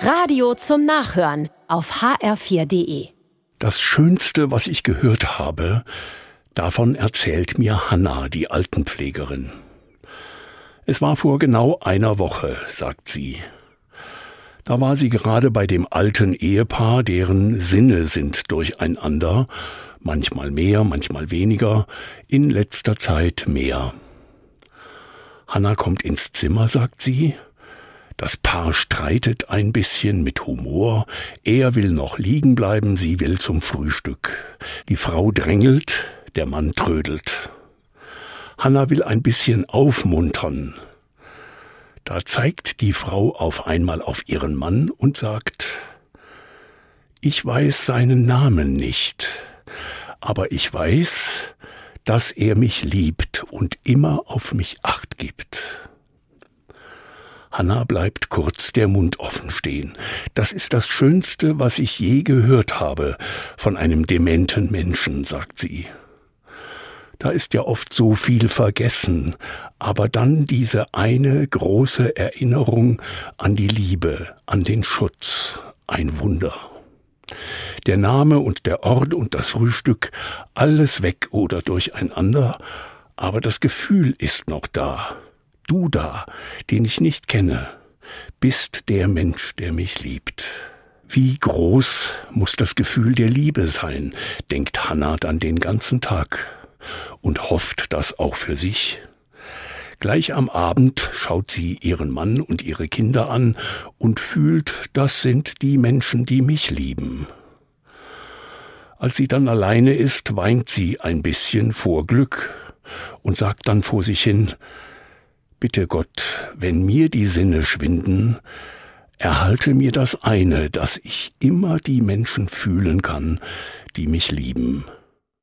Radio zum Nachhören auf hr4.de. Das Schönste, was ich gehört habe, davon erzählt mir Hanna, die Altenpflegerin. Es war vor genau einer Woche, sagt sie. Da war sie gerade bei dem alten Ehepaar, deren Sinne sind durcheinander, manchmal mehr, manchmal weniger, in letzter Zeit mehr. Hanna kommt ins Zimmer, sagt sie, das Paar streitet ein bisschen mit Humor. Er will noch liegen bleiben, sie will zum Frühstück. Die Frau drängelt, der Mann trödelt. Hanna will ein bisschen aufmuntern. Da zeigt die Frau auf einmal auf ihren Mann und sagt, ich weiß seinen Namen nicht, aber ich weiß, dass er mich liebt und immer auf mich acht gibt. Hanna bleibt kurz der Mund offen stehen. Das ist das Schönste, was ich je gehört habe von einem dementen Menschen, sagt sie. Da ist ja oft so viel vergessen, aber dann diese eine große Erinnerung an die Liebe, an den Schutz, ein Wunder. Der Name und der Ort und das Frühstück, alles weg oder durcheinander, aber das Gefühl ist noch da du da, den ich nicht kenne, bist der Mensch, der mich liebt. Wie groß muss das Gefühl der Liebe sein, denkt Hannah dann den ganzen Tag und hofft das auch für sich. Gleich am Abend schaut sie ihren Mann und ihre Kinder an und fühlt, das sind die Menschen, die mich lieben. Als sie dann alleine ist, weint sie ein bisschen vor Glück und sagt dann vor sich hin, Bitte Gott, wenn mir die Sinne schwinden, erhalte mir das eine, dass ich immer die Menschen fühlen kann, die mich lieben.